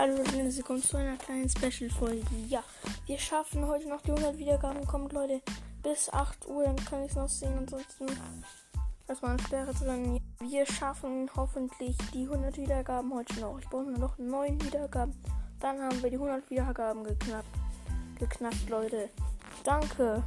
Hallo Leute, willkommen zu einer kleinen Special-Folge. Ja, wir schaffen heute noch die 100 Wiedergaben. Kommt Leute, bis 8 Uhr, dann kann ich es noch sehen. Ansonsten erstmal eine Sperre drin. Wir schaffen hoffentlich die 100 Wiedergaben heute noch. Ich brauche nur noch 9 Wiedergaben. Dann haben wir die 100 Wiedergaben geknackt. Geknackt, Leute. Danke.